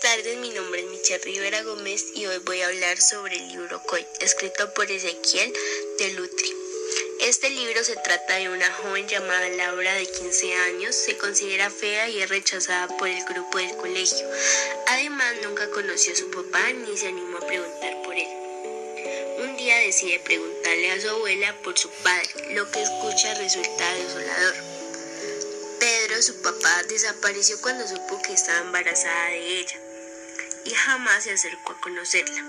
tardes, mi nombre es Michelle Rivera Gómez y hoy voy a hablar sobre el libro Coy, escrito por Ezequiel de Lutri. Este libro se trata de una joven llamada Laura de 15 años, se considera fea y es rechazada por el grupo del colegio. Además, nunca conoció a su papá ni se animó a preguntar por él. Un día decide preguntarle a su abuela por su padre, lo que escucha resulta desolador su papá desapareció cuando supo que estaba embarazada de ella y jamás se acercó a conocerla.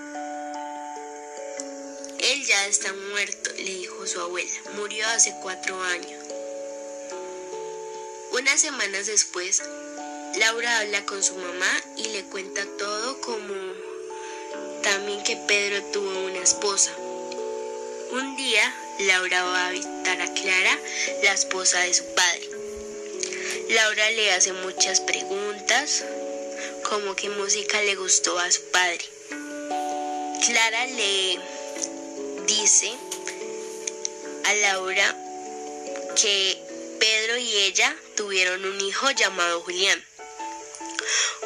Él ya está muerto, le dijo su abuela. Murió hace cuatro años. Unas semanas después, Laura habla con su mamá y le cuenta todo como también que Pedro tuvo una esposa. Un día, Laura va a visitar a Clara, la esposa de su padre. Laura le hace muchas preguntas, como qué música le gustó a su padre. Clara le dice a Laura que Pedro y ella tuvieron un hijo llamado Julián.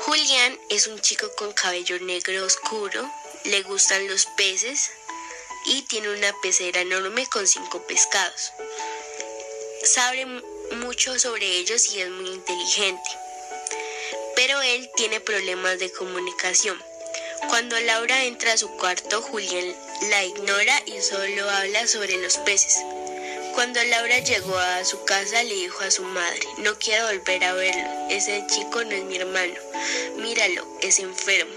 Julián es un chico con cabello negro oscuro, le gustan los peces y tiene una pecera enorme con cinco pescados. Sabe mucho sobre ellos y es muy inteligente. Pero él tiene problemas de comunicación. Cuando Laura entra a su cuarto, Julián la ignora y solo habla sobre los peces. Cuando Laura llegó a su casa le dijo a su madre, no quiero volver a verlo, ese chico no es mi hermano, míralo, es enfermo.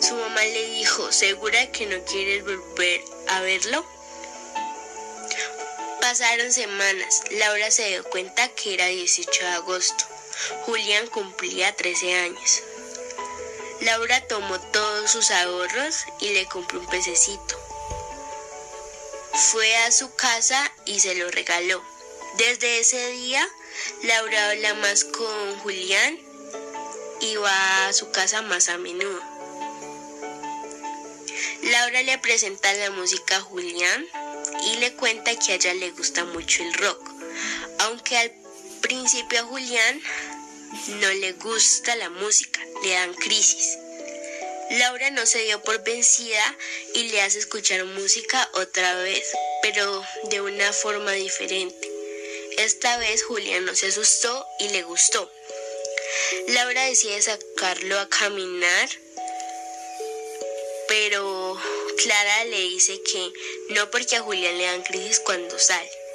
Su mamá le dijo, ¿segura que no quieres volver a verlo? Pasaron semanas. Laura se dio cuenta que era 18 de agosto. Julián cumplía 13 años. Laura tomó todos sus ahorros y le compró un pececito. Fue a su casa y se lo regaló. Desde ese día, Laura habla más con Julián y va a su casa más a menudo. Laura le presenta la música a Julián y le cuenta que a ella le gusta mucho el rock, aunque al principio a Julián no le gusta la música, le dan crisis. Laura no se dio por vencida y le hace escuchar música otra vez, pero de una forma diferente. Esta vez Julián no se asustó y le gustó. Laura decide sacarlo a caminar, pero Clara le dice que no porque a Julián le dan crisis cuando sale.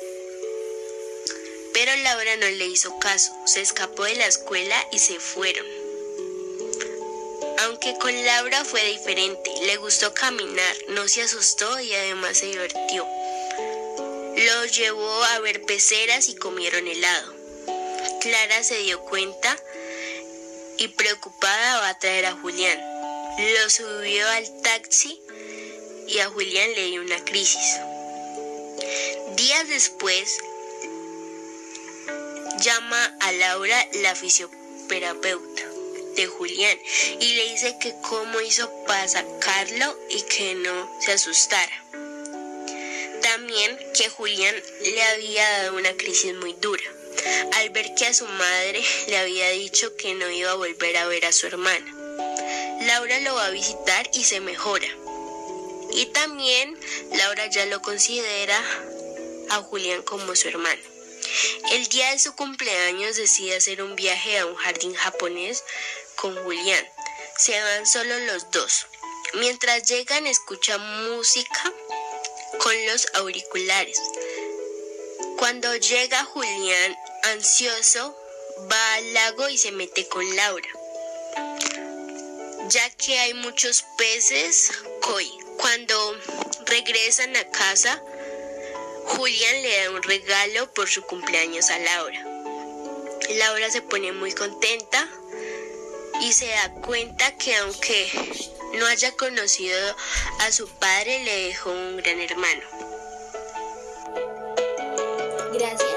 Pero Laura no le hizo caso, se escapó de la escuela y se fueron. Aunque con Laura fue diferente, le gustó caminar, no se asustó y además se divertió. Lo llevó a ver peceras y comieron helado. Clara se dio cuenta y preocupada va a traer a Julián. Lo subió al taxi y a Julián le dio una crisis. Días después, llama a Laura la fisioterapeuta de Julián y le dice que cómo hizo para sacarlo y que no se asustara. También que Julián le había dado una crisis muy dura al ver que a su madre le había dicho que no iba a volver a ver a su hermana. Laura lo va a visitar y se mejora. Y también Laura ya lo considera a Julián como su hermano. El día de su cumpleaños decide hacer un viaje a un jardín japonés con Julián. Se van solo los dos. Mientras llegan escuchan música con los auriculares. Cuando llega Julián, ansioso, va al lago y se mete con Laura. Ya que hay muchos peces koi. Cuando regresan a casa, Julián le da un regalo por su cumpleaños a Laura. Laura se pone muy contenta y se da cuenta que aunque no haya conocido a su padre, le dejó un gran hermano. Gracias.